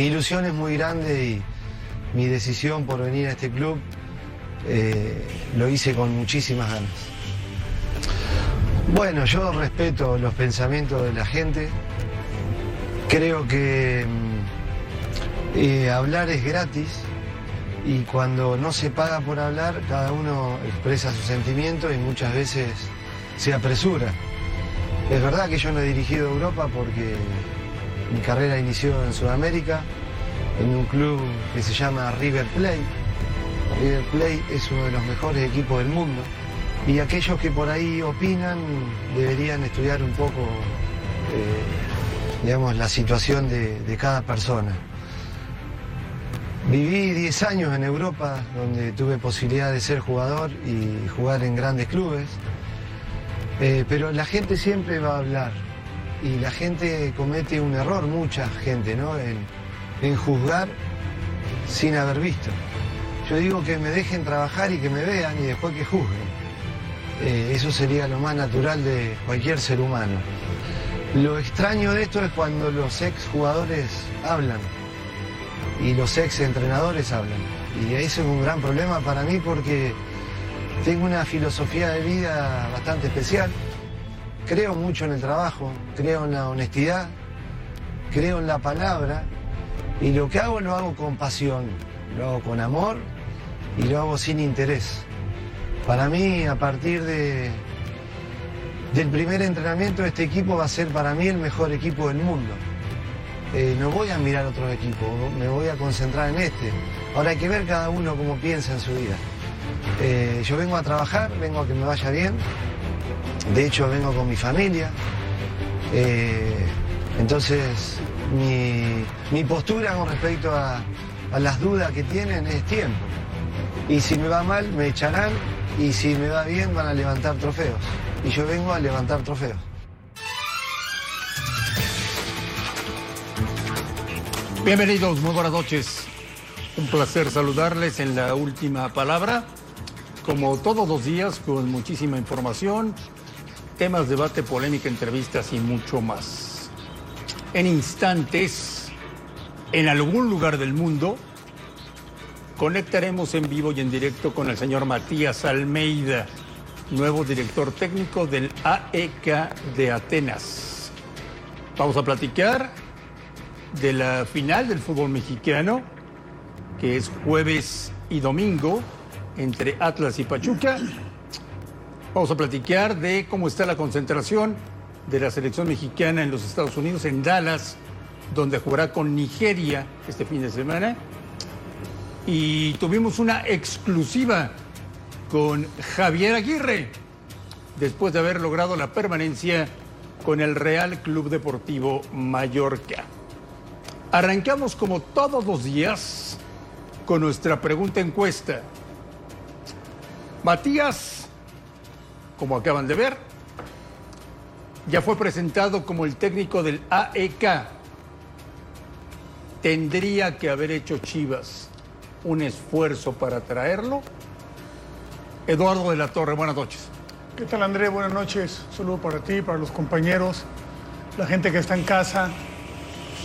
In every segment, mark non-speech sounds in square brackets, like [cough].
mi ilusión es muy grande y mi decisión por venir a este club eh, lo hice con muchísimas ganas. Bueno, yo respeto los pensamientos de la gente. Creo que mm, eh, hablar es gratis y cuando no se paga por hablar, cada uno expresa sus sentimientos y muchas veces se apresura. Es verdad que yo no he dirigido Europa porque mi carrera inició en Sudamérica, en un club que se llama River Plate. River Plate es uno de los mejores equipos del mundo y aquellos que por ahí opinan deberían estudiar un poco, eh, digamos, la situación de, cada persona. Viví 10 años en Europa donde tuve posibilidad de ser jugador y jugar en grandes clubes, eh, pero la gente siempre va a hablar y la gente comete un error, mucha gente, ¿no? En, juzgar sin haber visto. Yo digo que me dejen trabajar y que me vean y después que juzguen. Eh, eso sería lo más natural de cualquier ser humano. Lo extraño de esto es cuando los ex jugadores hablan y los ex entrenadores hablan. Y eso es un gran problema para mí porque tengo una filosofía de vida bastante especial. Creo mucho en el trabajo, creo en la honestidad, creo en la palabra y lo que hago lo hago con pasión, lo hago con amor y lo hago sin interés. Para mí, a partir de, del primer entrenamiento, este equipo va a ser para mí el mejor equipo del mundo. Eh, no voy a mirar otros equipos, me voy a concentrar en este. Ahora hay que ver cada uno cómo piensa en su vida. Eh, yo vengo a trabajar, vengo a que me vaya bien. De hecho, vengo con mi familia. Eh, entonces, mi, mi, postura con respecto a, a las dudas que tienen es tiempo. Y si me va mal, me echarán. Y si me va bien, van a levantar trofeos. Y yo vengo a levantar trofeos. Bienvenidos, muy buenas noches. Un placer saludarles en la última palabra. Como todos los días, con muchísima información, temas, debate, polémica, entrevistas y mucho más. En instantes, en algún lugar del mundo, conectaremos en vivo y en directo con el señor Matías Almeida, nuevo director técnico del AEK de Atenas. Vamos a platicar de la final del fútbol mexicano, que es jueves y domingo entre Atlas y Pachuca. Vamos a platicar de cómo está la concentración de la selección mexicana en los Estados Unidos, en Dallas, donde jugará con Nigeria este fin de semana. Y tuvimos una exclusiva con Javier Aguirre, después de haber logrado la permanencia con el Real Club Deportivo Mallorca. Arrancamos como todos los días con nuestra pregunta encuesta. Matías, como acaban de ver, ya fue presentado como el técnico del AEK. ¿Tendría que haber hecho Chivas un esfuerzo para traerlo? Eduardo de la Torre, buenas noches. ¿Qué tal André? Buenas noches. Saludo para ti, para los compañeros, la gente que está en casa.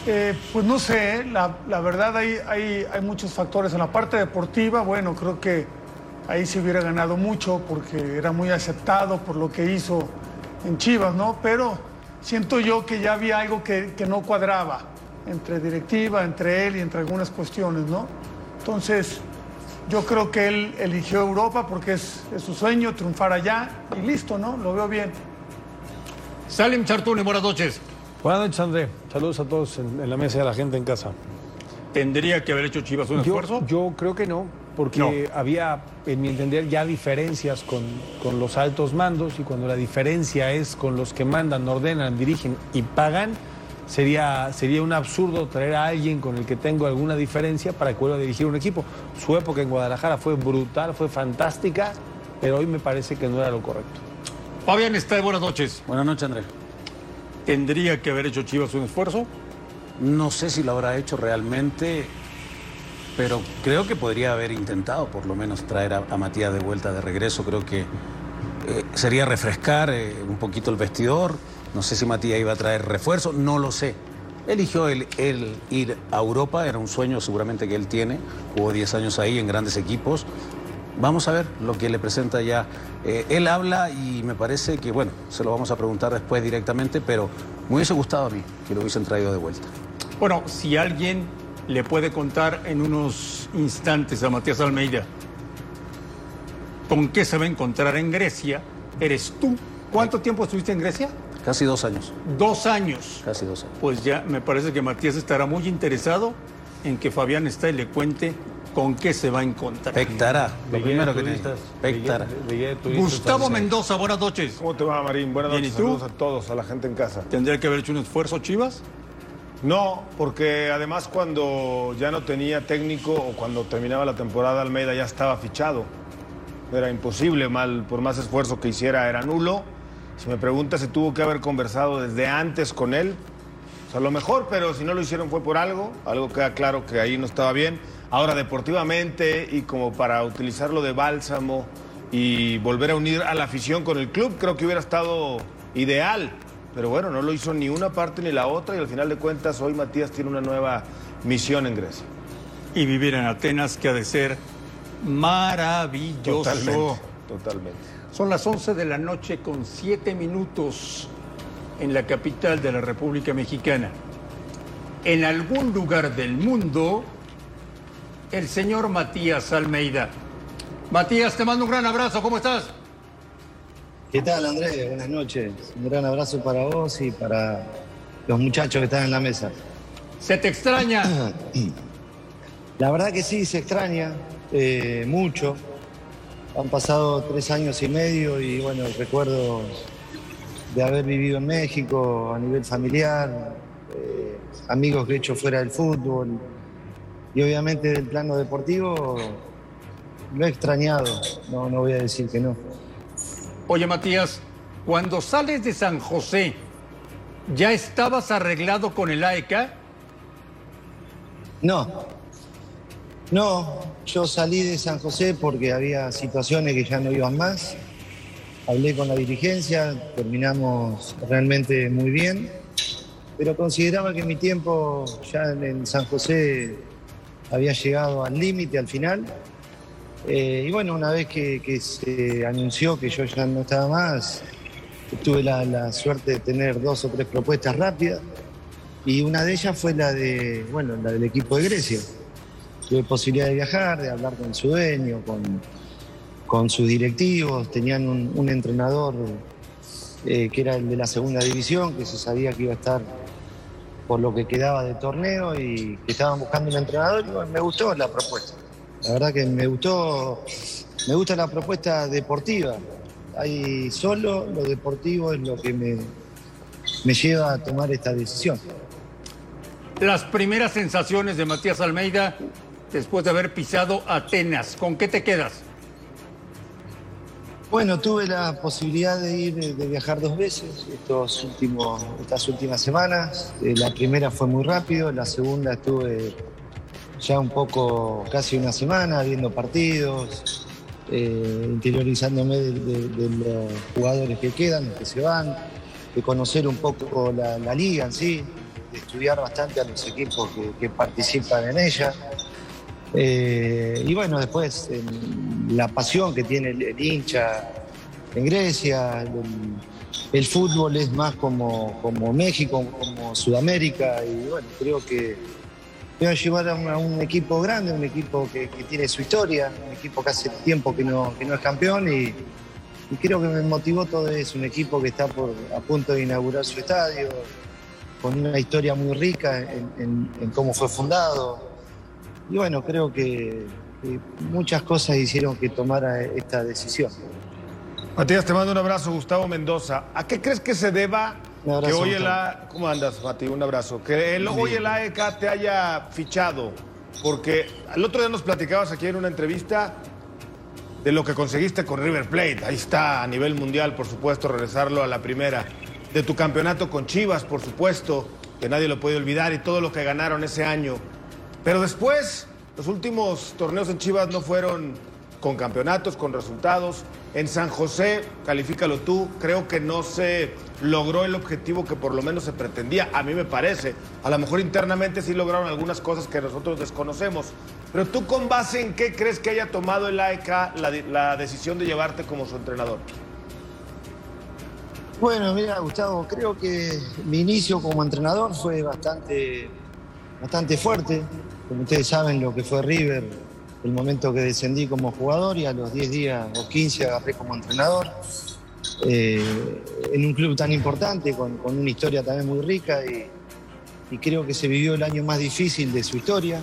Eh, pues no sé, la, la verdad hay, hay, hay, muchos factores. En la parte deportiva, bueno, creo que ahí se hubiera ganado mucho porque era muy aceptado por lo que hizo en Chivas, ¿no? Pero siento yo que ya había algo que, que no cuadraba entre directiva, entre él y entre algunas cuestiones, ¿no? Entonces, yo creo que él eligió Europa porque es, es su sueño, triunfar allá y listo, ¿no? Lo veo bien. Salim Chartuni, buenas noches. Buenas noches, André. Saludos a todos en, en, la mesa y a la gente en casa. ¿Tendría que haber hecho Chivas un yo, esfuerzo? Yo creo que no, porque no. había, en mi entender, ya diferencias con, con, los altos mandos y cuando la diferencia es con los que mandan, ordenan, dirigen y pagan, sería, sería un absurdo traer a alguien con el que tengo alguna diferencia para que vuelva a dirigir un equipo. Su época en Guadalajara fue brutal, fue fantástica, pero hoy me parece que no era lo correcto. Fabián está buenas noches. Buenas noches, André. ¿Tendría que haber hecho Chivas un esfuerzo? No sé si lo habrá hecho realmente, pero creo que podría haber intentado por lo menos traer a, Matías de vuelta de regreso. Creo que eh, sería refrescar eh, un poquito el vestidor. No sé si Matías iba a traer refuerzo, no lo sé. eligió el, el ir a Europa, era un sueño seguramente que él tiene, jugó 10 años ahí en grandes equipos. Vamos a ver lo que le presenta ya. Eh, él habla y me parece que, bueno, se lo vamos a preguntar después directamente, pero me hubiese gustado a mí que lo hubiesen traído de vuelta. Bueno, si alguien le puede contar en unos instantes a Matías Almeida con qué se va a encontrar en Grecia, eres tú. ¿Cuánto tiempo estuviste en Grecia? Casi dos años, Dos años. casi dos años. Pues ya me parece que Matías estará muy interesado en que Fabián está y le cuente con qué se va a encontrar. Pectará, lo primero que turistas, Pectará. Gustavo Mendoza, buenas noches. ¿Cómo te va, Marín? Buenas noches. Saludos a todos, a la gente en casa. ¿Tendría que haber hecho un esfuerzo, Chivas? No, porque además cuando ya no tenía técnico o cuando terminaba la temporada, Almeida ya estaba fichado. Era imposible, mal, por más esfuerzo que hiciera, era nulo. Si me preguntas si tuvo que haber conversado desde antes con él, pues a lo mejor, pero si no lo hicieron fue por algo. Algo queda claro que ahí no estaba bien. Ahora, deportivamente y como para utilizarlo de bálsamo y volver a unir a la afición con el club, creo que hubiera estado ideal. Pero bueno, no lo hizo ni una parte ni la otra y al final de cuentas hoy Matías tiene una nueva misión en Grecia. Y vivir en Atenas, que ha de ser maravilloso. Totalmente, totalmente. Son las 11 de la noche con 7 minutos en la capital de la República Mexicana. En algún lugar del mundo, el señor Matías Almeida. Matías, te mando un gran abrazo, ¿cómo estás? ¿Qué tal, Andrés? Buenas noches. Un gran abrazo para vos y para los muchachos que están en la mesa. Se te extraña. [clears throat] La verdad que sí, se extraña eh, mucho. Han pasado tres años y medio y bueno, recuerdos de haber vivido en México a nivel familiar, eh, amigos que he hecho fuera del fútbol y obviamente del plano deportivo lo he extrañado, no, no voy a decir que no. Oye, Matías, cuando sales de San José, ¿ya estabas arreglado con el AECA? No, no, yo salí de San José porque había situaciones que ya no iban más. Hablé con la dirigencia, terminamos realmente muy bien, pero consideraba que mi tiempo ya en San José había llegado al límite, al final. Eh, y bueno, una vez que, se anunció que yo ya no estaba más, tuve la, suerte de tener dos o tres propuestas rápidas y una de ellas fue la de, bueno, la del equipo de Grecia. Tuve posibilidad de viajar, de hablar con su dueño, con, con sus directivos, tenían un, entrenador eh, que era el de la segunda división, que se sabía que iba a estar por lo que quedaba de torneo y que estaban buscando un entrenador y me gustó la propuesta. La verdad que me gustó, me gusta la propuesta deportiva. Ahí solo lo deportivo es lo que me, me lleva a tomar esta decisión. Las primeras sensaciones de Matías Almeida después de haber pisado Atenas, ¿con qué te quedas? Bueno, tuve la posibilidad de ir, de viajar dos veces estos últimos, estas últimas semanas. Eh, la primera fue muy rápido, la segunda estuve ya un poco, casi una semana, viendo partidos, eh, interiorizándome de, los jugadores que quedan, que se van, de conocer un poco la, liga en sí, de estudiar bastante a los equipos que, participan en ella. Eh, y bueno, después la pasión que tiene el, el hincha en Grecia, el, el fútbol es más como, como México, como Sudamérica, y bueno, creo que voy a llevar a un, equipo grande, un equipo que, tiene su historia, un equipo que hace tiempo que no, es campeón y, creo que me motivó todo eso, un equipo que está a punto de inaugurar su estadio, con una historia muy rica en, cómo fue fundado. Y bueno, creo que, que muchas cosas hicieron que tomara esta decisión. Matías, te mando un abrazo, Gustavo Mendoza. ¿A qué crees que se deba que hoy el. A... ¿Cómo andas, Mati? Un abrazo. Que el- hoy el AEK te haya fichado. Porque el otro día nos platicabas aquí en una entrevista de lo que conseguiste con River Plate. Ahí está, a nivel mundial, por supuesto, regresarlo a la primera. De tu campeonato con Chivas, por supuesto, que nadie lo puede olvidar, y todo lo que ganaron ese año. Pero después, los últimos torneos en Chivas no fueron con campeonatos, con resultados. En San José, califícalo tú, creo que no se logró el objetivo que por lo menos se pretendía, a mí me parece. A lo mejor internamente sí lograron algunas cosas que nosotros desconocemos. Pero tú con base en qué crees que haya tomado el AEK la, la decisión de llevarte como su entrenador? Bueno, mira, Gustavo, creo que mi inicio como entrenador fue bastante, bastante fuerte. Como ustedes saben, lo que fue River, el momento que descendí como jugador y a los 10 días o 15 agarré como entrenador. Eh, en un club tan importante, con, una historia también muy rica y, creo que se vivió el año más difícil de su historia.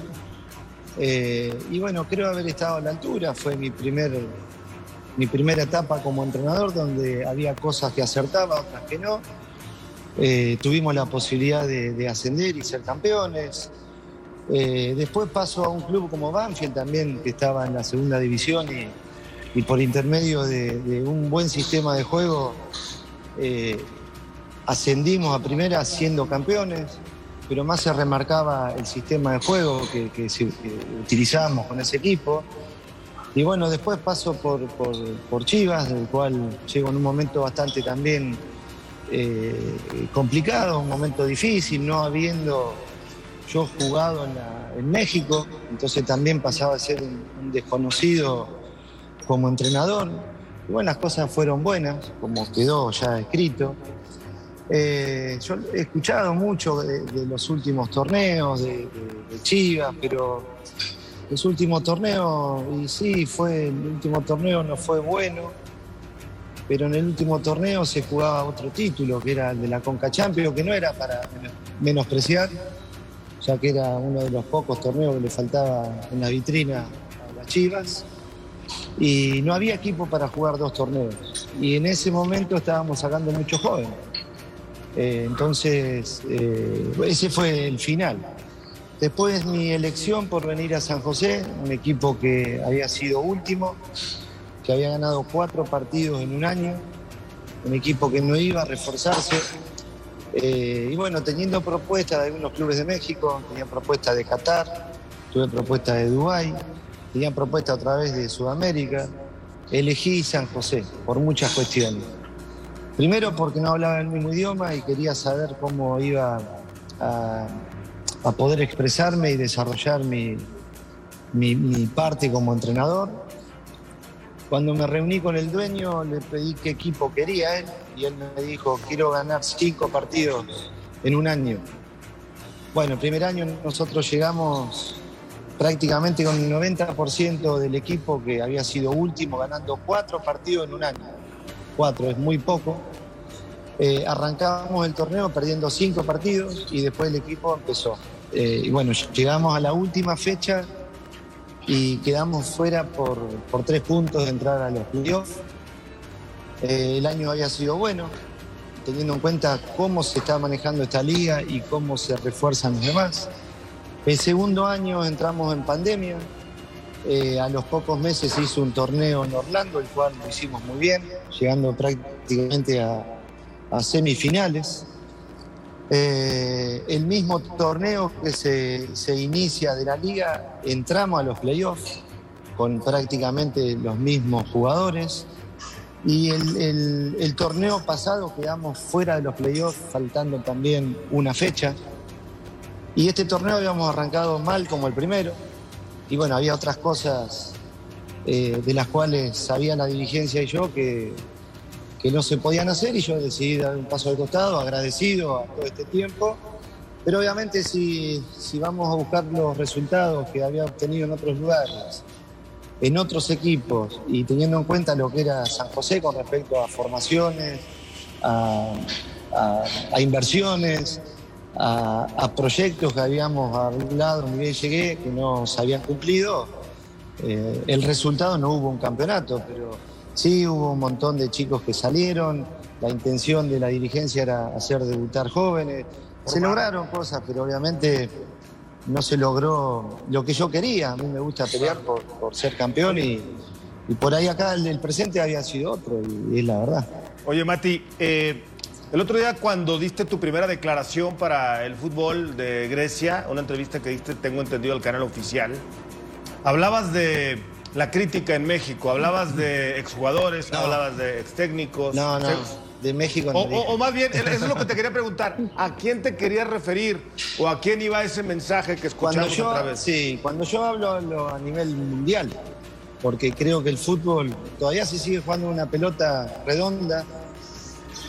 Eh, y bueno, creo haber estado a la altura, fue mi primer mi primera etapa como entrenador, donde había cosas que acertaba, otras que no. Eh, tuvimos la posibilidad de, ascender y ser campeones. Eh, después paso a un club como Banfield también, que estaba en la segunda división y, por intermedio de, un buen sistema de juego eh, ascendimos a primera siendo campeones, pero más se remarcaba el sistema de juego que, utilizábamos con ese equipo. Y bueno, después paso por, por, Chivas, del cual llego en un momento bastante también eh, complicado, un momento difícil, no habiendo yo jugado en, México, entonces también pasaba a ser un, desconocido como entrenador. Y bueno, las cosas fueron buenas, como quedó ya escrito. Eh, yo he escuchado mucho de, los últimos torneos de Chivas, pero los últimos torneos, y sí, fue, el último torneo no fue bueno, pero en el último torneo se jugaba otro título, que era el de la Conca Champions, que no era para menospreciar, ya que era uno de los pocos torneos que le faltaba en la vitrina a las Chivas. Y no había equipo para jugar dos torneos. Y en ese momento estábamos sacando muchos jóvenes. Eh, entonces, eh, ese fue el final. Después mi elección por venir a San José, un equipo que había sido último, que había ganado cuatro partidos en un año, un equipo que no iba a reforzarse. Eh, y bueno, teniendo propuestas de algunos clubes de México, tenía propuestas de Qatar, tuve propuestas de Dubái, tenían propuestas a través de Sudamérica. Elegí San José por muchas cuestiones. Primero porque no hablaba el mismo idioma y quería saber cómo iba a a poder expresarme y desarrollar mi, mi, parte como entrenador. Cuando me reuní con el dueño le pedí qué equipo quería él y él me dijo, quiero ganar cinco partidos en un año. Bueno, primer año nosotros llegamos prácticamente con el 90% del equipo que había sido último, ganando cuatro partidos en un año. Cuatro es muy poco. Eh, arrancamos el torneo perdiendo cinco partidos y después el equipo empezó. Eh, y bueno, llegamos a la última fecha y quedamos fuera por, tres puntos de entrar a los playoffs. Eh, el año había sido bueno, teniendo en cuenta cómo se está manejando esta liga y cómo se refuerzan los demás. El segundo año entramos en pandemia. a los pocos meses se hizo un torneo en Orlando, el cual lo hicimos muy bien, llegando prácticamente a, a semifinales. Eh, el mismo torneo que se, inicia de la liga, entramos a los playoffs con prácticamente los mismos jugadores. Y el, torneo pasado quedamos fuera de los playoffs, faltando también una fecha. Y este torneo habíamos arrancado mal como el primero. Y bueno, había otras cosas eh, de las cuales sabía la dirigencia y yo que, que no se podían hacer y yo decidí dar un paso al costado, agradecido a todo este tiempo. Pero obviamente si, si vamos a buscar los resultados que había obtenido en otros lugares, en otros equipos y teniendo en cuenta lo que era San José con respecto a formaciones, a, inversiones, a, proyectos que habíamos hablado, bien llegué, que no se habían cumplido, eh, el resultado no hubo un campeonato, pero Sí, hubo un montón de chicos que salieron, la intención de la dirigencia era hacer debutar jóvenes, se lograron cosas, pero obviamente no se logró lo que yo quería, a mí me gusta pelear por, ser campeón y, por ahí acá el, presente había sido otro, y, es la verdad. Oye Mati, eh, el otro día cuando diste tu primera declaración para el fútbol de Grecia, una entrevista que diste, tengo entendido, al canal oficial, hablabas de la crítica en México? ¿Hablabas de exjugadores? ¿Hablabas de ex técnicos? No, no, de México o, o, más bien, eso es lo que te quería preguntar. ¿A quién te querías referir? ¿O a quién iba ese mensaje que escuchamos yo, otra vez? Sí, cuando yo hablo, hablo a nivel mundial. Porque creo que el fútbol todavía se sigue jugando una pelota redonda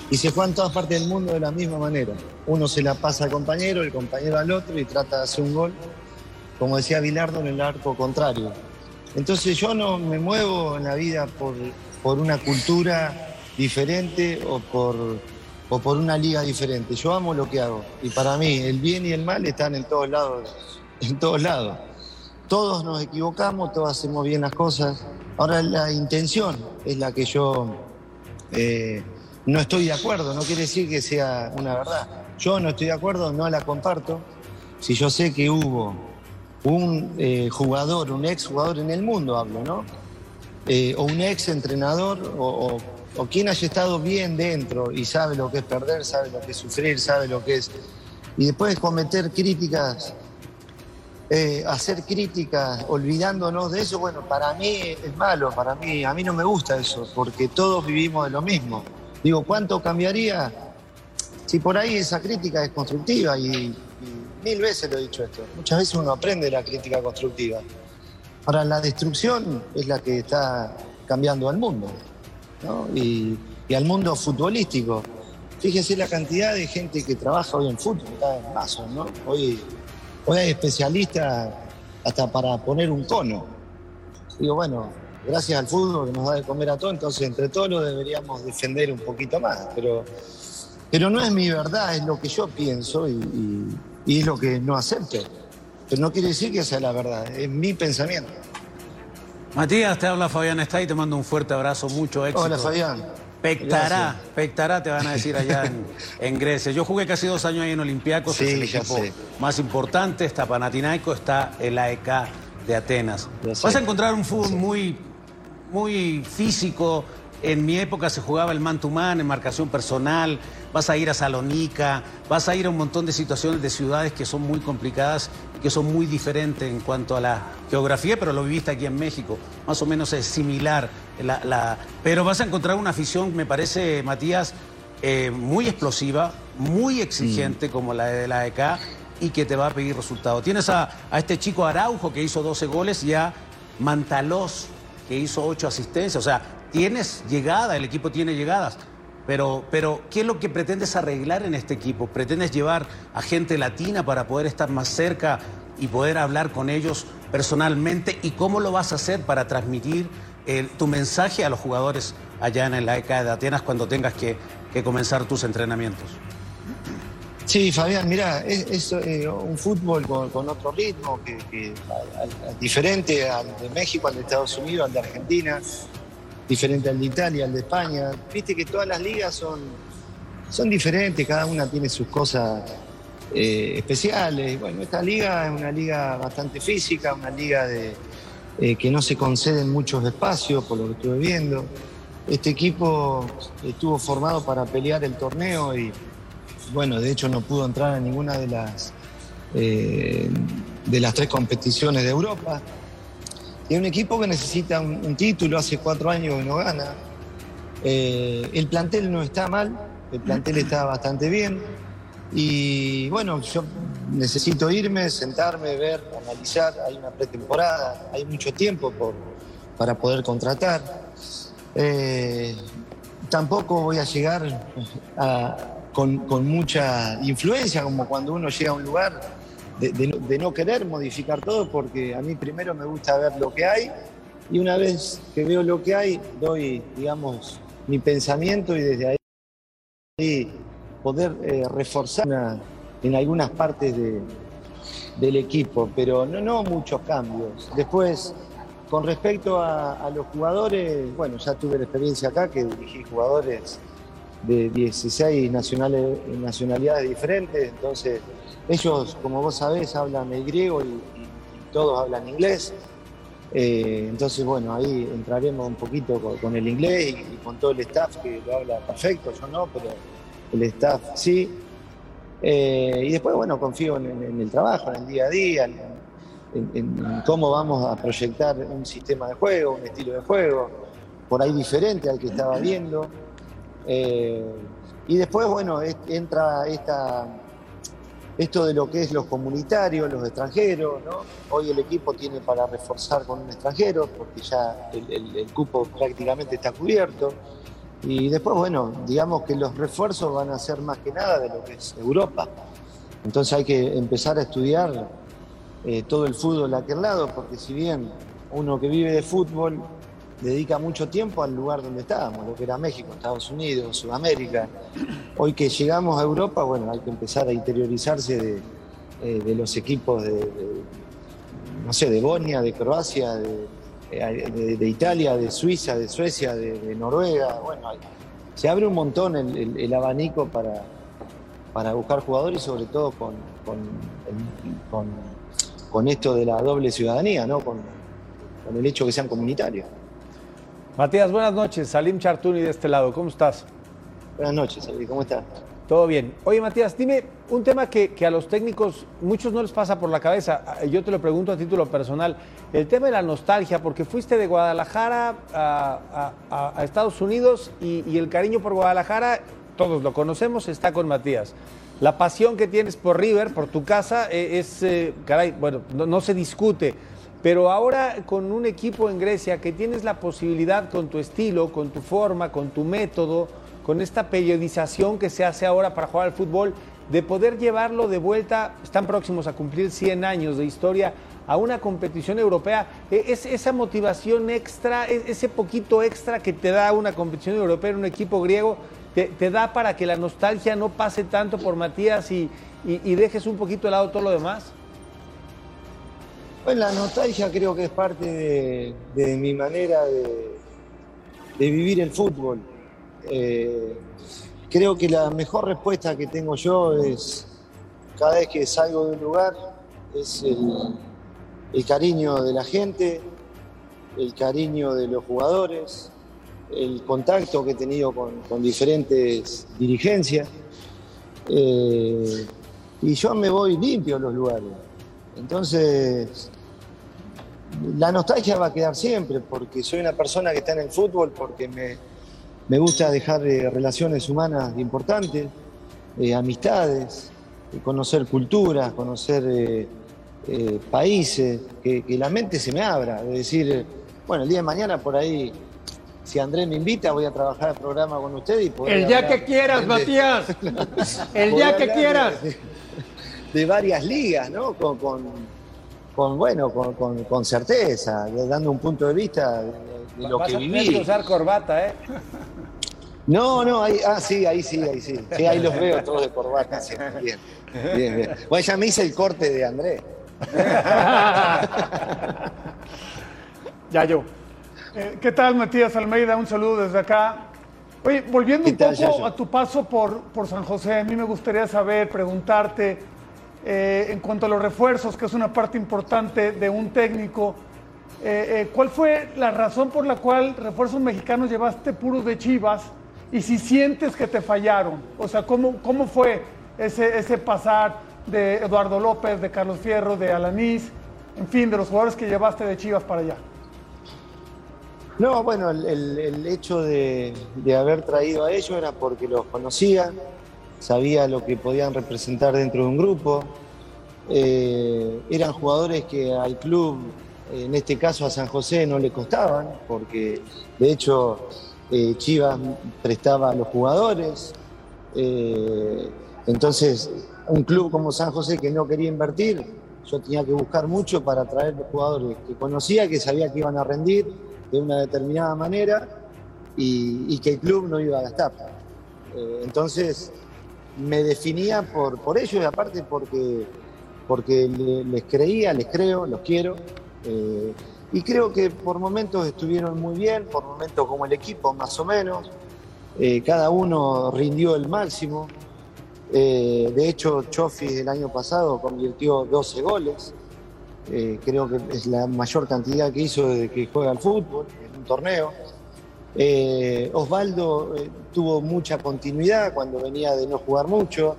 y se juega en todas partes del mundo de la misma manera. Uno se la pasa al compañero, el compañero al otro y trata de hacer un gol, como decía Bilardo, en el arco contrario. Entonces yo no me muevo en la vida por, por una cultura diferente o por, o por una liga diferente. Yo amo lo que hago y para mí el bien y el mal están en todos lados. En todos lados. Todos nos equivocamos, todos hacemos bien las cosas. Ahora la intención es la que yo eh, no estoy de acuerdo, no quiere decir que sea una verdad. Yo no estoy de acuerdo, no la comparto. Si yo sé que hubo un eh, jugador, un ex jugador en el mundo, hablo, ¿no? Eh, o un ex entrenador, o, quien haya estado bien dentro y sabe lo que es perder, sabe lo que es sufrir, sabe lo que es. Y después cometer críticas, eh, hacer críticas olvidándonos de eso, bueno, para mí es malo, para mí, a mí no me gusta eso, porque todos vivimos de lo mismo. Digo, ¿cuánto cambiaría si por ahí esa crítica es constructiva? Y, mil veces lo he dicho esto. Muchas veces uno aprende la crítica constructiva. Ahora, la destrucción es la que está cambiando al mundo, ¿no? y, al mundo futbolístico. Fíjese la cantidad de gente que trabaja hoy en fútbol, cada vez más, ¿no? Hoy, hoy hay especialistas hasta para poner un cono. Digo, bueno, gracias al fútbol que nos da de comer a todos, entonces entre todos lo deberíamos defender un poquito más. Pero, pero no es mi verdad, es lo que yo pienso y, es lo que no acepto. Pero no quiere decir que sea la verdad, es mi pensamiento. Matías, te habla Fabián está y te mando un fuerte abrazo, mucho éxito. Hola Fabián. Pectará, Pectará te van a decir allá [laughs] en, Grecia. Yo jugué casi dos años ahí en Olympiacos, es el equipo más importante, está Panathinaikos, está el AEK de Atenas. Vas a encontrar un fútbol muy muy físico. En mi época se jugaba el man to man, en marcación personal. Vas a ir a Salónica, vas a ir a un montón de situaciones de ciudades que son muy complicadas, que son muy diferentes en cuanto a la geografía, pero lo viviste aquí en México. Más o menos es similar. La, Pero vas a encontrar una afición, me parece, Matías, eh, muy explosiva, muy exigente, mm. como la de la EK, y que te va a pedir resultados. Tienes a, a, este chico Araujo que hizo 12 goles y a Mantalos que hizo ocho asistencias. O sea, tienes llegada, el equipo tiene llegadas. Pero, pero, ¿qué es lo que pretendes arreglar en este equipo? ¿Pretendes llevar a gente latina para poder estar más cerca y poder hablar con ellos personalmente? ¿Y cómo lo vas a hacer para transmitir tu mensaje a los jugadores allá en la ECA de Atenas cuando tengas que comenzar tus entrenamientos? Sí, Fabián, mira, es, eh, un fútbol con, otro ritmo, que, diferente al de México, al de Estados Unidos, al de Argentina, diferente al de Italia, al de España. Viste que todas las ligas son, son diferentes, cada una tiene sus cosas eh, especiales. Bueno, esta liga es una liga bastante física, una liga de, eh, que no se conceden muchos espacios, por lo que estuve viendo. Este equipo estuvo formado para pelear el torneo y bueno, de hecho no pudo entrar en ninguna de las, eh, de las tres competiciones de Europa. Y un equipo que necesita un, título, hace cuatro años que no gana. Eh, el plantel no está mal, el plantel está bastante bien. Y bueno, yo necesito irme, sentarme, ver, analizar. Hay una pretemporada, hay mucho tiempo por, para poder contratar. Eh, tampoco voy a llegar a, con, mucha influencia, como cuando uno llega a un lugar, de, no, querer modificar todo, porque a mí primero me gusta ver lo que hay y una vez que veo lo que hay, doy, digamos, mi pensamiento y desde ahí poder eh, reforzar en algunas partes del equipo, pero no, no muchos cambios. Después, con respecto a, los jugadores, bueno, ya tuve la experiencia acá que dirigí jugadores de 16 nacionales, nacionalidades diferentes, entonces ellos, como vos sabés, hablan el griego y, todos hablan inglés. Eh, entonces, bueno, ahí entraremos un poquito con, el inglés y, con todo el staff que lo habla perfecto, yo no, pero el staff sí. Eh, y después, bueno, confío en, el trabajo, en el día a día, en, cómo vamos a proyectar un sistema de juego, un estilo de juego, por ahí diferente al que estaba viendo. Eh, y después, bueno, entra esta, esto de lo que es los comunitarios, los extranjeros, ¿no? Hoy el equipo tiene para reforzar con un extranjero, porque ya el, cupo prácticamente está cubierto. Y después, bueno, digamos que los refuerzos van a ser más que nada de lo que es Europa. Entonces hay que empezar a estudiar eh, todo el fútbol a aquel lado, porque si bien uno que vive de fútbol dedica mucho tiempo al lugar donde estábamos, lo que era México, Estados Unidos, Sudamérica. Hoy que llegamos a Europa, bueno, hay que empezar a interiorizarse de, eh, los equipos de, no sé, de Bosnia, de Croacia, de, Italia, de Suiza, de Suecia, de, Noruega. Bueno, se abre un montón el, abanico para, para buscar jugadores, sobre todo con, con, esto de la doble ciudadanía, ¿no? con, con el hecho que sean comunitarios. Matías, buenas noches. Salim Chartuni de este lado, ¿cómo estás? Buenas noches, Salim, ¿cómo estás? Todo bien. Oye, Matías, dime un tema que, a los técnicos muchos no les pasa por la cabeza. Yo te lo pregunto a título personal. El tema de la nostalgia, porque fuiste de Guadalajara a, Estados Unidos y, el cariño por Guadalajara, todos lo conocemos, está con Matías. La pasión que tienes por River, por tu casa, e, es, eh, caray, bueno, no se discute. Pero ahora con un equipo en Grecia que tienes la posibilidad con tu estilo, con tu forma, con tu método, con esta periodización que se hace ahora para jugar al fútbol, de poder llevarlo de vuelta, están próximos a cumplir 100 años de historia, a una competición europea, e, es esa motivación extra, e, ese poquito extra que te da una competición europea en un equipo griego, te, da para que la nostalgia no pase tanto por Matías y, y dejes un poquito de lado todo lo demás? Bueno, la nostalgia creo que es parte de, mi manera de, vivir el fútbol. Eh, creo que la mejor respuesta que tengo yo es, cada vez que salgo de un lugar, es el, cariño de la gente, el cariño de los jugadores, el contacto que he tenido con, diferentes dirigencias. Eh, y yo me voy limpio a los lugares. Entonces, la nostalgia va a quedar siempre, porque soy una persona que está en el fútbol, porque me, gusta dejar eh, relaciones humanas importantes, eh, amistades, eh, conocer culturas, conocer países, que, la mente se me abra, de decir, bueno, el día de mañana por ahí, si Andrés me invita, voy a trabajar el programa con usted y El día que quieras, Matías. [laughs] el día que quieras. [laughs] De, varias ligas, ¿no? con con bueno, con, con, certeza, dando un punto de vista de, lo que viví. que usar corbata, ¿eh? No, no, ahí, ah, sí, ahí sí, ahí sí. Sí, ahí los veo todos de corbata. bien, bien, bien. Bueno, ya me hice el corte de Andrés. ya yo. Eh, ¿Qué tal, Matías Almeida? Un saludo desde acá. Oye, volviendo un poco a tu paso por, por San José, a mí me gustaría saber, preguntarte, eh, en cuanto a los refuerzos, que es una parte importante de un técnico, eh, eh, ¿cuál fue la razón por la cual refuerzos mexicanos llevaste puros de Chivas? Y si sientes que te fallaron, o sea, ¿cómo, cómo fue ese, ese pasar de Eduardo López, de Carlos Fierro, de Alanís, en fin, de los jugadores que llevaste de Chivas para allá? No, bueno, el, hecho de, de, haber traído a ellos era porque los conocía, sabía lo que podían representar dentro de un grupo. Eh, eran jugadores que al club, en este caso a San José, no le costaban, porque de hecho eh, Chivas prestaba a los jugadores. Eh, entonces, un club como San José que no quería invertir, yo tenía que buscar mucho para traer los jugadores que conocía, que sabía que iban a rendir de una determinada manera y, que el club no iba a gastar. entonces, me definía por, por ello y aparte porque, porque les creía, les creo, los quiero. Eh, y creo que por momentos estuvieron muy bien, por momentos como el equipo más o menos. Eh, cada uno rindió el máximo. Eh, de hecho, Chofi el año pasado convirtió 12 goles. creo que es la mayor cantidad que hizo desde que juega al fútbol en un torneo. Eh, Osvaldo eh, tuvo mucha continuidad cuando venía de no jugar mucho.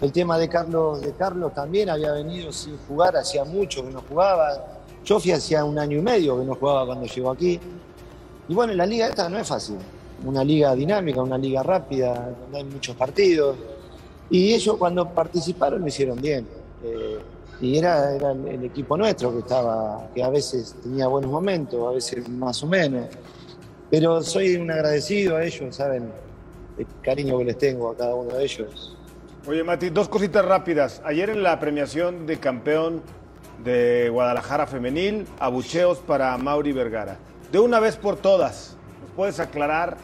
El tema de Carlos, de Carlos también había venido sin jugar, hacía mucho que no jugaba. Chofi hacía un año y medio que no jugaba cuando llegó aquí. Y bueno, la liga esta no es fácil. Una liga dinámica, una liga rápida, donde hay muchos partidos. Y ellos cuando participaron lo hicieron bien. Eh, y era, era el, equipo nuestro que estaba, que a veces tenía buenos momentos, a veces más o menos. Pero soy un agradecido a ellos, saben el cariño que les tengo a cada uno de ellos. Oye, Mati, dos cositas rápidas. Ayer en la premiación de campeón de Guadalajara Femenil, abucheos para Mauri Vergara. De una vez por todas, puedes aclarar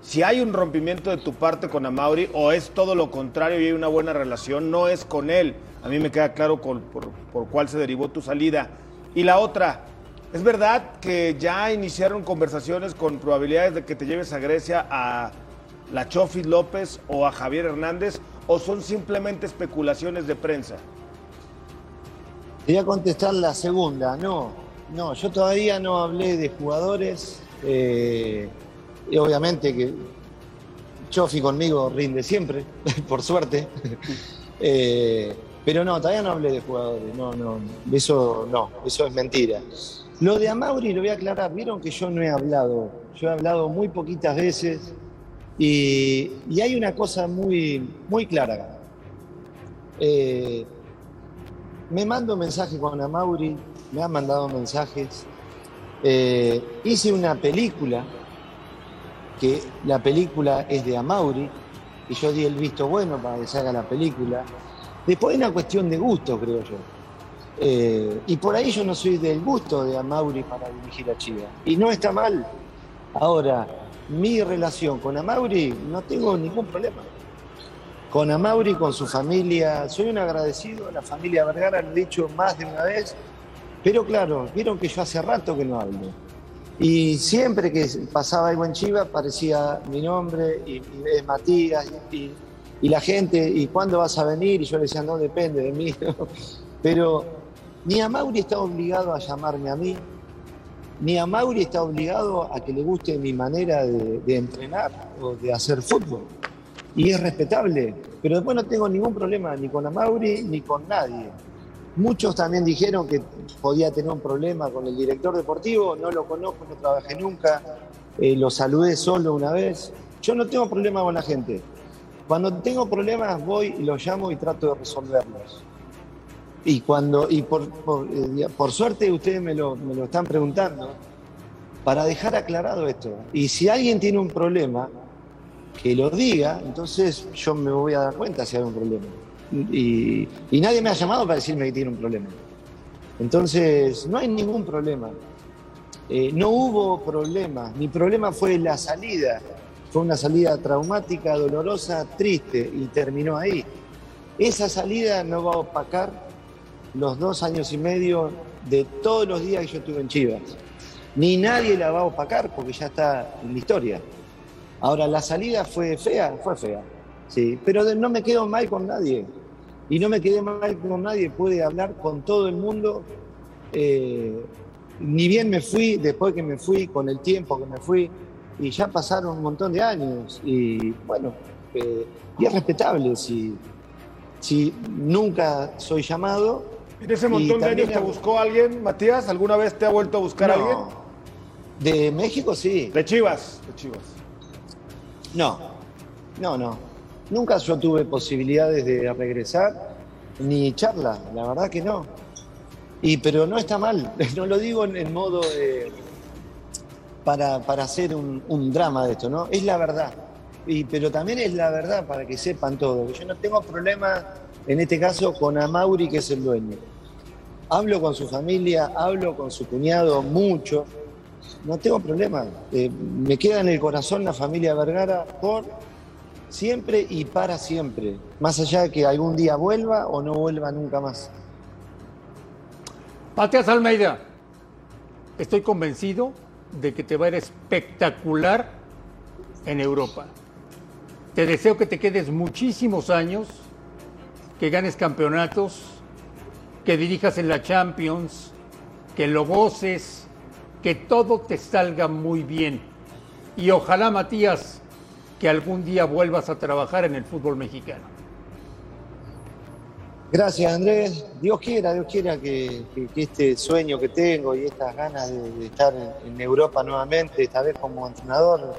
si hay un rompimiento de tu parte con Amauri o es todo lo contrario y hay una buena relación? No es con él. A mí me queda claro por, por cuál se derivó tu salida. Y la otra, ¿es verdad que ya iniciaron conversaciones con probabilidades de que te lleves a Grecia a la Chofi López o a Javier Hernández o son simplemente especulaciones de prensa? Voy a contestar la segunda, no, no, yo todavía no hablé de jugadores, eh, y obviamente que Chofi conmigo rinde siempre, [laughs] por suerte, [laughs] eh, pero no, todavía no hablé de jugadores, no, no, eso no, eso es mentira. Lo de Amauri lo voy a aclarar, vieron que yo no he hablado, yo he hablado muy poquitas veces, y, hay una cosa muy, muy clara. Eh, me mando mensajes con Amauri, me han mandado mensajes. Eh, hice una película, que la película es de Amauri, y yo di el visto bueno para que se haga la película. Después hay una cuestión de gusto, creo yo. Eh, y por ahí yo no soy del gusto de Amauri para dirigir a Chivas. Y no está mal. Ahora, mi relación con Amauri, no tengo ningún problema. Con Amauri, con su familia, soy un agradecido, la familia Vergara lo he dicho más de una vez, pero claro, vieron que yo hace rato que no hablo. Y siempre que pasaba algo en Chivas aparecía mi nombre y, es Matías y, la gente, ¿y cuándo vas a venir? Y yo le decía, no depende de mí. [laughs] Pero ni Amauri está obligado a llamarme a mí, ni a Mauri está obligado a que le guste mi manera de, entrenar o de hacer fútbol. Y es respetable, pero después no tengo ningún problema ni con Mauri ni con nadie. Muchos también dijeron que podía tener un problema con el director deportivo, no lo conozco, no trabajé nunca, eh, lo saludé solo una vez. Yo no tengo problema con la gente. Cuando tengo problemas voy y los llamo y trato de resolverlos. Y cuando, y por, eh, por, suerte ustedes me lo, me lo están preguntando, para dejar aclarado esto. Y si alguien tiene un problema, que lo diga, entonces yo me voy a dar cuenta si hay un problema. Y, y, nadie me ha llamado para decirme que tiene un problema. Entonces, no hay ningún problema. Eh, no hubo problema. Mi problema fue la salida. Fue una salida traumática, dolorosa, triste y terminó ahí. Esa salida no va a opacar los dos años y medio de todos los días que yo estuve en Chivas. Ni nadie la va a opacar porque ya está en la historia. Ahora, la salida fue fea, fue fea, sí, pero no me quedo mal con nadie. Y no me quedé mal con nadie, pude hablar con todo el mundo. Eh, ni bien me fui, después que me fui, con el tiempo que me fui, y ya pasaron un montón de años. Y bueno, eh, es respetable si, si nunca soy llamado, ¿En ese montón de años te buscó alguien, Matías? ¿Alguna vez te ha vuelto a buscar alguien? De México sí. De Chivas. De Chivas. No, no, no. Nunca yo tuve posibilidades de regresar ni charla, la verdad que no. Y pero no está mal, [laughs] no lo digo en, modo de, para, para hacer un, un, drama de esto, ¿no? Es la verdad. Y, pero también es la verdad para que sepan todo. Yo no tengo problema en este caso con Amauri, que es el dueño. Hablo con su familia, hablo con su cuñado mucho, no tengo problema. Eh, me queda en el corazón la familia Vergara por siempre y para siempre, más allá de que algún día vuelva o no vuelva nunca más. Matías Almeida, estoy convencido de que te va a ir espectacular en Europa. Te deseo que te quedes muchísimos años que ganes campeonatos, que dirijas en la Champions, que lo goces, que todo te salga muy bien. Y ojalá, Matías, que algún día vuelvas a trabajar en el fútbol mexicano. Gracias Andrés. Dios quiera, Dios quiera que, este sueño que tengo y estas ganas de, de estar en, en Europa nuevamente, esta vez como entrenador,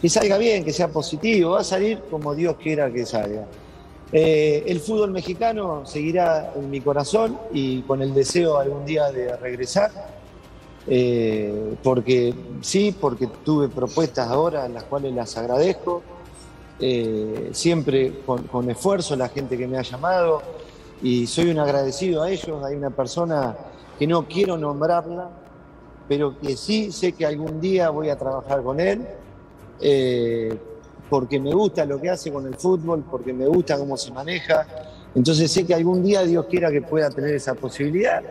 que salga bien, que sea positivo. Va a salir como Dios quiera que salga. Eh, el fútbol mexicano seguirá en mi corazón y con el deseo algún día de regresar. Eh, porque sí, porque tuve propuestas ahora, las cuales las agradezco. Eh, siempre con, con esfuerzo la gente que me ha llamado y soy un agradecido a ellos. Hay una persona que no quiero nombrarla, pero que sí sé que algún día voy a trabajar con él, porque me gusta lo que hace con el fútbol, porque me gusta cómo se maneja. Entonces sé que algún día Dios quiera que pueda tener esa posibilidad.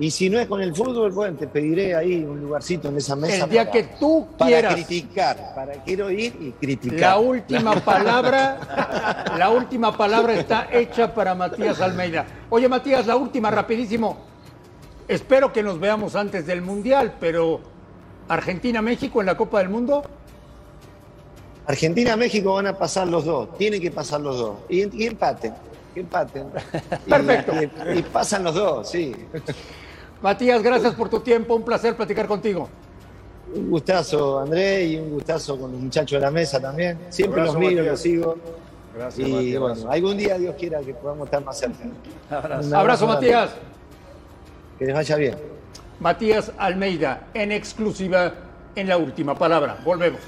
Y si no es con el fútbol, bueno, te pediré ahí un lugarcito en esa mesa. El día para- que tú para quieras. criticar, para quiero ir y criticar. La última palabra, la última palabra está hecha para Matías Almeida. Oye, Matías, la última, rapidísimo. Espero que nos veamos antes del Mundial, pero Argentina-México en la Copa del Mundo, Argentina, México van a pasar los dos, tienen que pasar los dos. Y, y empaten, que empaten. [laughs] Y- Perfecto. Y, y pasan los dos, sí. Matías, gracias por tu tiempo, un placer platicar contigo. Un gustazo, André, y un gustazo con los muchachos de la mesa también. Siempre Abrazo, los miro, Matías. los sigo. Gracias, y Matías. bueno, algún día Dios quiera que podamos estar más cerca. Un Abrazo, grande. Matías. Que les vaya bien. Matías Almeida, en exclusiva en la última palabra. Volvemos.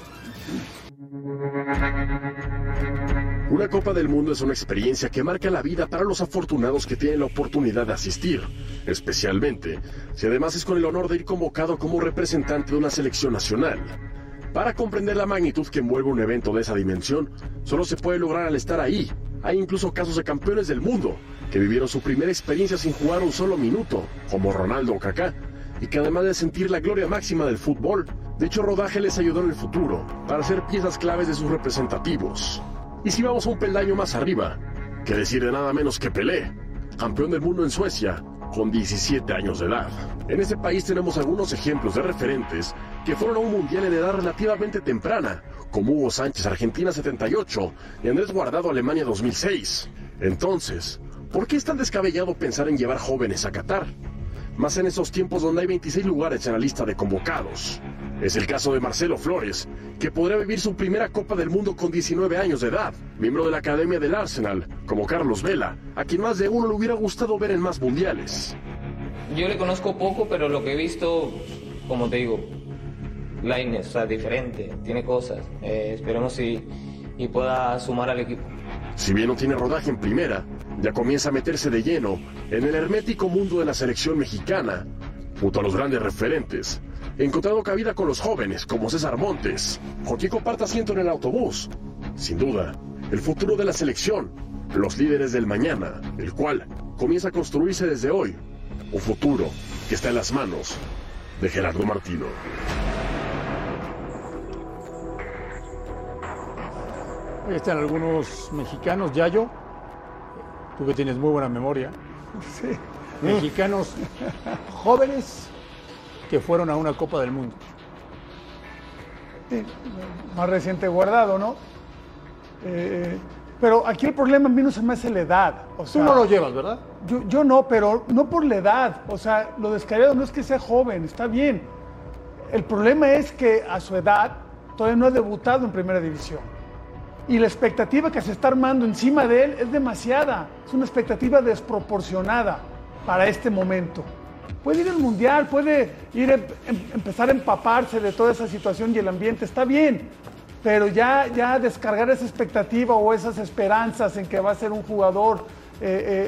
Una Copa del Mundo es una experiencia que marca la vida para los afortunados que tienen la oportunidad de asistir, especialmente si además es con el honor de ir convocado como representante de una selección nacional. Para comprender la magnitud que envuelve un evento de esa dimensión, solo se puede lograr al estar ahí. Hay incluso casos de campeones del mundo que vivieron su primera experiencia sin jugar un solo minuto, como Ronaldo o Kaká, y que además de sentir la gloria máxima del fútbol, dicho rodaje les ayudó en el futuro para ser piezas claves de sus representativos. Y si vamos a un peldaño más arriba, que decir de nada menos que Pelé, campeón del mundo en Suecia, con 17 años de edad. En este país tenemos algunos ejemplos de referentes que fueron a un mundial en edad relativamente temprana, como Hugo Sánchez Argentina 78 y Andrés Guardado Alemania 2006. Entonces, ¿por qué es tan descabellado pensar en llevar jóvenes a Qatar? Más en esos tiempos donde hay 26 lugares en la lista de convocados. Es el caso de Marcelo Flores, que podrá vivir su primera Copa del Mundo con 19 años de edad, miembro de la Academia del Arsenal, como Carlos Vela, a quien más de uno le hubiera gustado ver en más mundiales. Yo le conozco poco, pero lo que he visto, como te digo, Lainez, o sea, diferente, tiene cosas. Eh, esperemos y, y pueda sumar al equipo. Si bien no tiene rodaje en primera, ya comienza a meterse de lleno en el hermético mundo de la selección mexicana, junto a los grandes referentes, encontrando cabida con los jóvenes como César Montes, con quien comparte asiento en el autobús. Sin duda, el futuro de la selección, los líderes del mañana, el cual comienza a construirse desde hoy, un futuro que está en las manos de Gerardo Martino. Ahí están algunos mexicanos, Yayo. Tú que tienes muy buena memoria. [laughs] Mexicanos jóvenes que fueron a una Copa del Mundo. Sí, más reciente guardado, ¿no? Eh, pero aquí el problema a mí no se me hace la edad. O Tú no lo llevas, ¿verdad? Yo, yo no, pero no por la edad. O sea, lo descabellado no es que sea joven, está bien. El problema es que a su edad todavía no ha debutado en primera división. Y la expectativa que se está armando encima de él es demasiada. Es una expectativa desproporcionada para este momento. Puede ir al mundial, puede ir em- em- empezar a empaparse de toda esa situación y el ambiente, está bien. Pero ya, ya descargar esa expectativa o esas esperanzas en que va a ser un jugador eh, eh,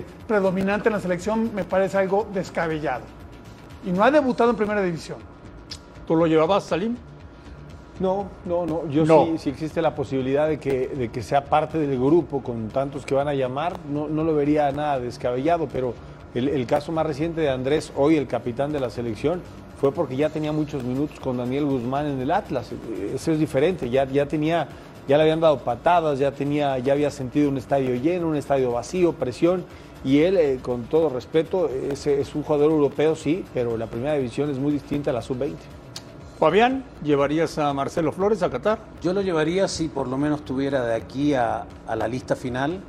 eh, predominante en la selección me parece algo descabellado. Y no ha debutado en primera división. ¿Tú lo llevabas, Salim? No, no, no. Yo No. sí, si existe la posibilidad de que, de que sea parte del grupo con tantos que van a llamar, no, no lo vería nada descabellado, pero el, el caso más reciente de Andrés, hoy el capitán de la selección, fue porque ya tenía muchos minutos con Daniel Guzmán en el Atlas. Eh, Eso es diferente, ya, ya tenía, ya le habían dado patadas, ya tenía, ya había sentido un estadio lleno, un estadio vacío, presión. Y él, eh, con todo respeto, es, es un jugador europeo, sí, pero la primera división es muy distinta a la sub-20. Fabián, ¿llevarías a Marcelo Flores a Qatar? Yo lo llevaría si por lo menos tuviera de aquí a, a la lista final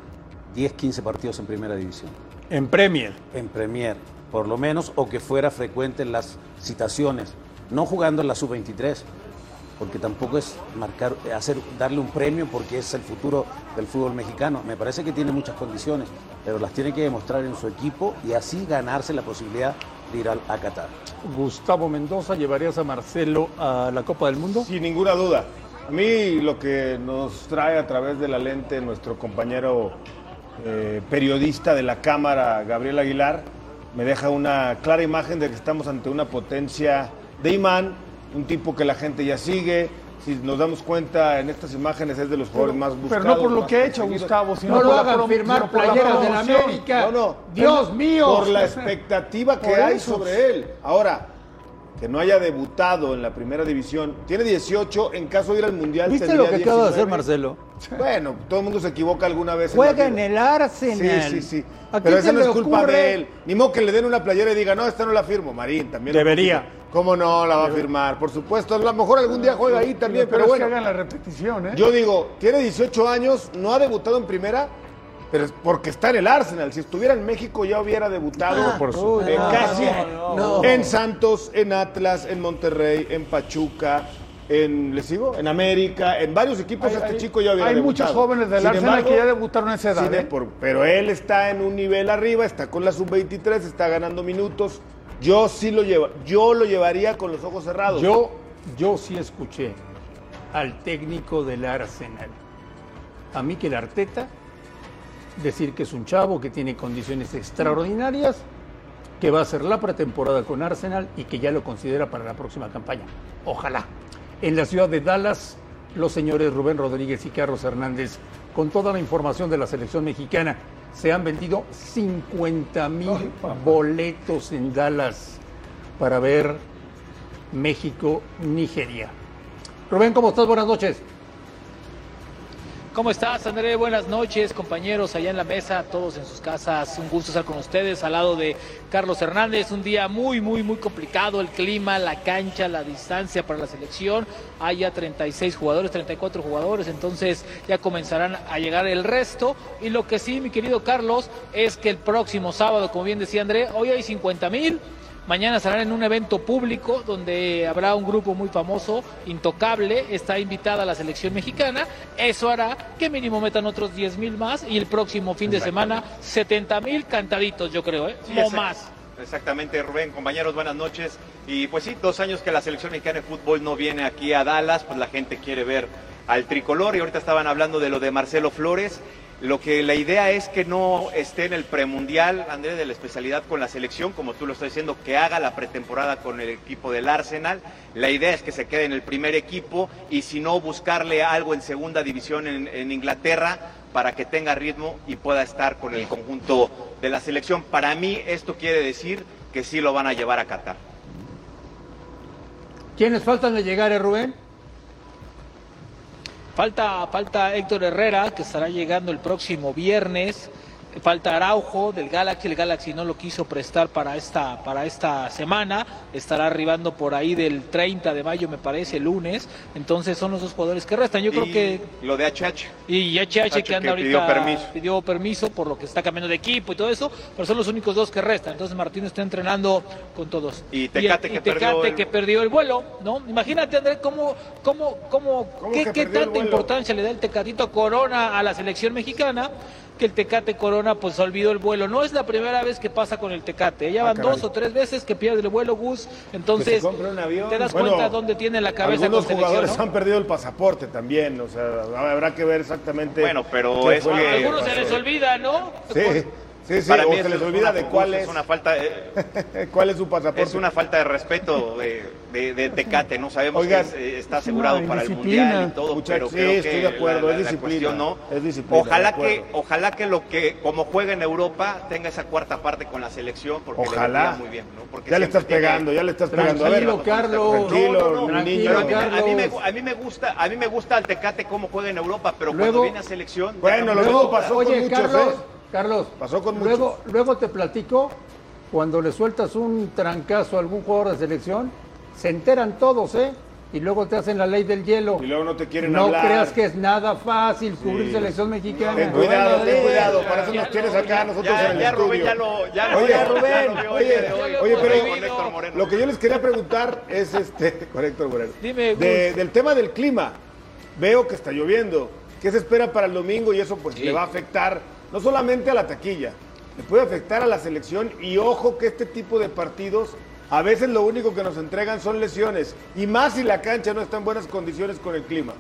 10, 15 partidos en primera división. En Premier. En Premier, por lo menos, o que fuera frecuente en las citaciones. No jugando en la sub-23, porque tampoco es marcar, hacer, darle un premio porque es el futuro del fútbol mexicano. Me parece que tiene muchas condiciones, pero las tiene que demostrar en su equipo y así ganarse la posibilidad de ir a Qatar. Gustavo Mendoza, ¿llevarías a Marcelo a la Copa del Mundo? Sin ninguna duda. A mí lo que nos trae a través de la lente nuestro compañero eh, periodista de la Cámara, Gabriel Aguilar, me deja una clara imagen de que estamos ante una potencia de imán, un tipo que la gente ya sigue. Si nos damos cuenta en estas imágenes es de los jugadores más buscados. Pero no por lo que ha hecho. Gustavo, sino No por lo la hagan firmar playeras de la. América. No, no. Dios mío. Por la expectativa que hay eso. sobre él. Ahora, que no haya debutado en la primera división, tiene 18, en caso de ir al Mundial ¿Viste lo que acaba de hacer 19. Marcelo? Bueno, todo el mundo se equivoca alguna vez. Juega en el Arsenal. Sí, sí, sí. ¿A Pero se no le es culpa ocurre? de él. Ni modo que le den una playera y diga, no, esta no la firmo. Marín también. Debería. ¿Cómo no la va a firmar? Por supuesto, a lo mejor algún día juega ahí también, Pero, pero es bueno. que hagan la repetición, ¿eh? Yo digo, tiene 18 años, no ha debutado en primera, pero es porque está en el Arsenal. Si estuviera en México ya hubiera debutado por supuesto. en No, casi no, no. en Santos, en Atlas, en Monterrey, en Pachuca, en ¿le sigo? En América, en varios equipos Hay- este hay- chico ya hubiera hay debutado. muchos jóvenes del Sin Arsenal embargo, que ya debutaron a esa edad, ¿eh? por- pero él está en un nivel arriba, está con la sub-23, está ganando minutos. Yo sí lo yo lo llevaría con los ojos cerrados. Yo, yo sí escuché al técnico del Arsenal, a Mikel Arteta, decir que es un chavo que tiene condiciones extraordinarias, que va a hacer la pretemporada con Arsenal y que ya lo considera para la próxima campaña. Ojalá. En la ciudad de Dallas, los señores Rubén Rodríguez y Carlos Hernández, con toda la información de la selección mexicana, se han vendido 50 mil boletos en Dallas para ver México-Nigeria. Rubén, ¿cómo estás? Buenas noches. ¿Cómo estás, André? Buenas noches, compañeros allá en la mesa, todos en sus casas. Un gusto estar con ustedes al lado de Carlos Hernández. Un día muy, muy, muy complicado. El clima, la cancha, la distancia para la selección. Hay ya 36 jugadores, 34 jugadores, entonces ya comenzarán a llegar el resto. Y lo que sí, mi querido Carlos, es que el próximo sábado, como bien decía André, hoy hay 50 mil. Mañana estarán en un evento público donde habrá un grupo muy famoso, Intocable, está invitada la selección mexicana. Eso hará que mínimo metan otros 10 mil más y el próximo fin de semana 70 mil cantaditos, yo creo, ¿eh? Sí, o más. Exactamente, Rubén, compañeros, buenas noches. Y pues sí, dos años que la selección mexicana de fútbol no viene aquí a Dallas, pues la gente quiere ver al tricolor y ahorita estaban hablando de lo de Marcelo Flores. Lo que la idea es que no esté en el premundial, Andrés, de la especialidad con la selección, como tú lo estás diciendo, que haga la pretemporada con el equipo del Arsenal. La idea es que se quede en el primer equipo y si no, buscarle algo en segunda división en, Inglaterra para que tenga ritmo y pueda estar con el conjunto de la selección. Para mí esto quiere decir que sí lo van a llevar a Qatar. ¿Quiénes faltan de llegar, eh, Rubén? Falta, falta Héctor Herrera, que estará llegando el próximo viernes. Falta Araujo del Galaxy, el Galaxy no lo quiso prestar para esta, para esta semana, estará arribando por ahí del 30 de mayo, me parece, el lunes. Entonces son los dos jugadores que restan. Yo creo que Lo de HH. Y HH que anda que pidió ahorita permiso. pidió permiso por lo que está cambiando de equipo y todo eso, pero son los únicos dos que restan. Entonces Martino está entrenando con todos. Y Tecate y que Tecate perdió el- que perdió el vuelo, ¿no? Imagínate, André, cómo, cómo, cómo, ¿Cómo qué, qué tanta importancia le da el Tecatito Corona a la selección mexicana, que el Tecate Corona pues olvidó el vuelo. No es la primera vez que pasa con el Tecate, ya Ah, van dos o tres veces que pierde el vuelo Gus, entonces te das Bueno, cuenta dónde tiene la cabeza Algunos con selección, jugadores ¿no? han perdido el pasaporte también, o sea, habrá que ver exactamente. Bueno, pero es que- algunos se les olvida, ¿no? Sí, sí, sí, Para o mí se les es olvida una- de cuál es es, una falta eh, [laughs] cuál es su pasaporte. es una falta de respeto de, de- de Tecate, no sabemos Oigan, que es, eh, está asegurado no, para el mundial y todo, Muchachos, pero sí, creo estoy que de acuerdo, la, es la- disciplina, cuestión no. es disciplina, Ojalá de que ojalá que lo que como juega en Europa tenga esa cuarta parte con la selección porque le Ojalá. muy bien, ¿no? Porque Ya le estás tiene- pegando, ya le estás pegando. A ver, Tranquilo, Carlos. tranquilo, a mí, me- Carlos. a mí me, a mí me gusta, a mí me gusta al Tecate cómo juega en Europa, pero Luego- cuando viene a selección, Bueno, lo Luego- mismo pasó con muchos, Carlos, Pasó con luego, luego te platico, cuando le sueltas un trancazo a algún jugador de selección, se enteran todos, ¿eh? y luego te hacen la ley del hielo. Y luego no te quieren no hablar. creas que es nada fácil cubrir Sí. selección mexicana. Ten cuidado, ten cuidado. Para eso nos tienes acá nosotros ya- en el ya estudio. Rubén ya lo- ya lo- oye, ya lo Rubén, el oye, oye, Con pero Héctor Moreno. lo que yo les quería preguntar es este, [laughs] con Héctor Moreno. Dime, De- del tema del clima. Veo que está lloviendo. ¿Qué se espera para el domingo? Y eso pues Sí. le va a afectar no solamente a la taquilla, le puede afectar a la selección. Y ojo que este tipo de partidos a veces lo único que nos entregan son lesiones. Y más si la cancha no está en buenas condiciones con el clima.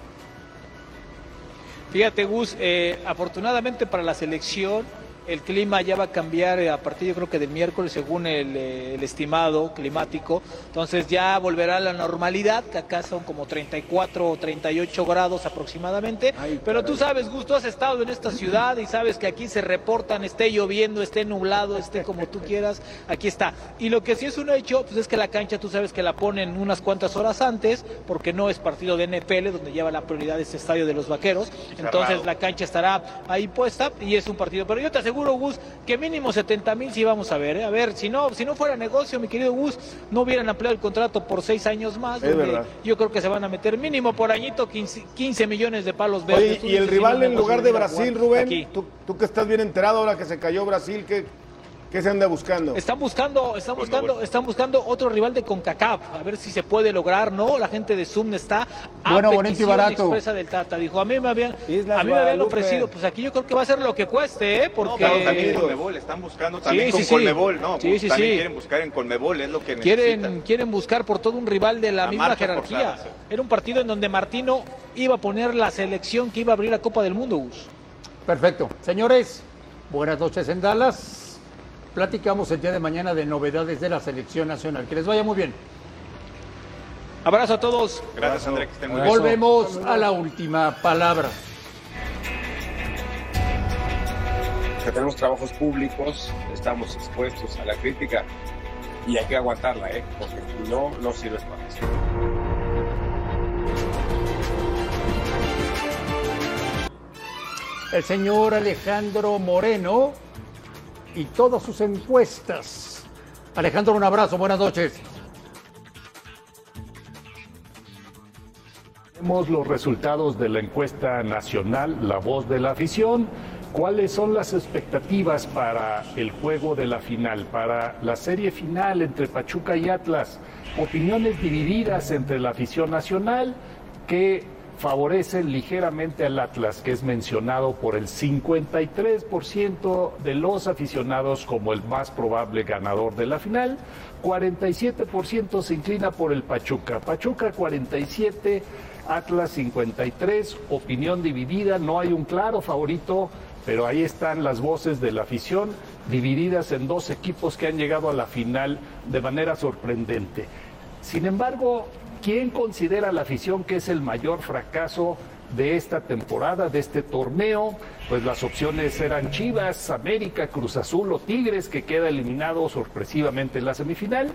Fíjate, Gus, eh, afortunadamente para la selección el clima ya va a cambiar eh, a partir yo creo que del miércoles según el, eh, el estimado climático. Entonces ya volverá a la normalidad, que acá son como 34 o 38 grados aproximadamente. Pero tú sabes, Gus, tú has estado en esta ciudad y sabes que aquí se reportan, esté lloviendo, esté nublado, esté como tú quieras, aquí está. Y lo que sí es un hecho, pues es que la cancha tú sabes que la ponen unas cuantas horas antes, porque no es partido de NPL, donde lleva la prioridad este estadio de los vaqueros. Entonces Cerrado. la cancha estará ahí puesta y es un partido. Pero yo te aseguro, Gus, que mínimo 70 mil sí vamos a ver. ¿eh? A ver, si no, si no fuera negocio, mi querido Gus, no hubieran ampliado el contrato por seis años más. Es donde verdad. Yo creo que se van a meter mínimo por añito 15, 15 millones de palos verdes. Oye, y el rival en lugar de Brasil, Rubén, tú, tú que estás bien enterado ahora que se cayó Brasil, ¿qué, qué se anda buscando? Están buscando, están buscando, están buscando otro rival de CONCACAF, a ver si se puede lograr, ¿no? La gente de Zoom está a Bueno, bonito y petición barato. expresa del Tata. Dijo, a mí me habían, Islas a mí me habían ofrecido, pues aquí yo creo que va a ser lo que cueste, ¿eh? No, Porque pero también Conmebol, están buscando también Sí, con sí. Conmebol, ¿no? Sí, sí, también sí. quieren buscar en Conmebol, es lo que quieren, necesitan. quieren buscar por todo un rival de la, La misma jerarquía. forzada, sí. Era un partido en donde Martino iba a poner la selección que iba a abrir la Copa del Mundo, Gus. Perfecto. Señores, buenas noches en Dallas. Platicamos el día de mañana de novedades de la selección nacional. Que les vaya muy bien. Abrazo a todos. Gracias, André, que estén muy bien. Volvemos a la última palabra. que tenemos trabajos públicos, estamos expuestos a la crítica y hay que aguantarla, ¿eh? porque si no, no sirves para eso. El señor Alejandro Moreno y todas sus encuestas. Alejandro, un abrazo. Buenas noches. Tenemos los resultados de la encuesta nacional La Voz de la Afición. ¿Cuáles son las expectativas para el juego de la final, para la serie final entre Pachuca y Atlas? Opiniones divididas entre la afición nacional que favorecen ligeramente al Atlas, que es mencionado por el 53% de los aficionados como el más probable ganador de la final. 47% se inclina por el Pachuca. Pachuca 47, Atlas 53, opinión dividida, no hay un claro favorito, pero ahí están las voces de la afición divididas en dos equipos que han llegado a la final de manera sorprendente. Sin embargo, ¿quién considera la afición que es el mayor fracaso de esta temporada, de este torneo? Pues las opciones eran Chivas, América, Cruz Azul o Tigres, que queda eliminado sorpresivamente en la semifinal.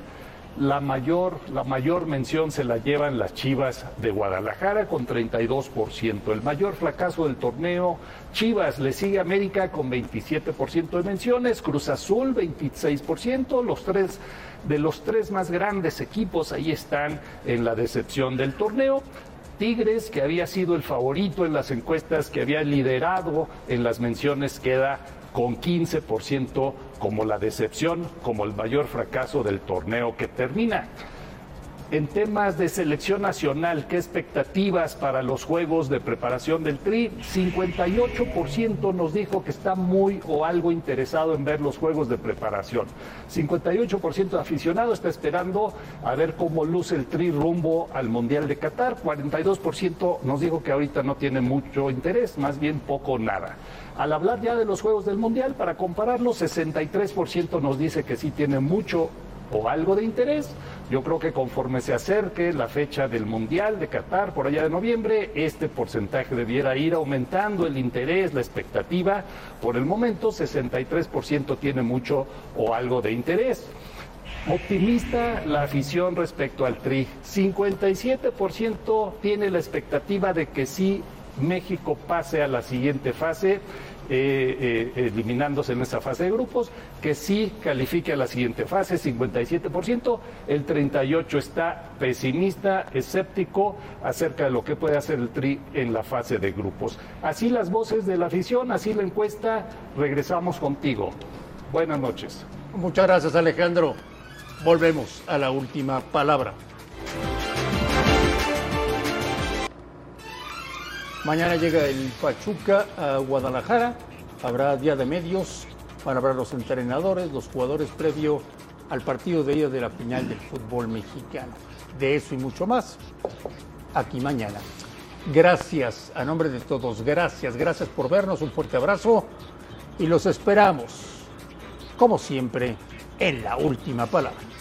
La mayor, la mayor mención se la llevan las Chivas de Guadalajara con 32%. El mayor fracaso del torneo, Chivas le sigue América con 27% de menciones, Cruz Azul 26%, los tres de los tres más grandes equipos ahí están en la decepción del torneo. Tigres, que había sido el favorito en las encuestas, que había liderado en las menciones, queda con 15% como la decepción, como el mayor fracaso del torneo que termina. En temas de selección nacional, ¿qué expectativas para los juegos de preparación del TRI? 58% nos dijo que está muy o algo interesado en ver los juegos de preparación. 58% de aficionado está esperando a ver cómo luce el TRI rumbo al Mundial de Qatar. 42% nos dijo que ahorita no tiene mucho interés, más bien poco o nada. Al hablar ya de los juegos del Mundial, para compararlos, 63% nos dice que sí tiene mucho o algo de interés. Yo creo que conforme se acerque la fecha del Mundial de Qatar, por allá de noviembre, este porcentaje debiera ir aumentando el interés, la expectativa. Por el momento, 63% tiene mucho o algo de interés. Optimista la afición respecto al TRI. 57% tiene la expectativa de que sí México pase a la siguiente fase eh, eh, eliminándose en esa fase de grupos, que sí califique a la siguiente fase, 57%, el 38% está pesimista, escéptico acerca de lo que puede hacer el Tri en la fase de grupos. Así las voces de la afición, así la encuesta, regresamos contigo. Buenas noches. Muchas gracias Alejandro. Volvemos a la última palabra. Mañana llega el Pachuca a Guadalajara. Habrá día de medios. Van a hablar los entrenadores, los jugadores previo al partido de ida de la final del fútbol mexicano. De eso y mucho más, aquí mañana. Gracias a nombre de todos, gracias, gracias por vernos, un fuerte abrazo y los esperamos, como siempre, en la última palabra.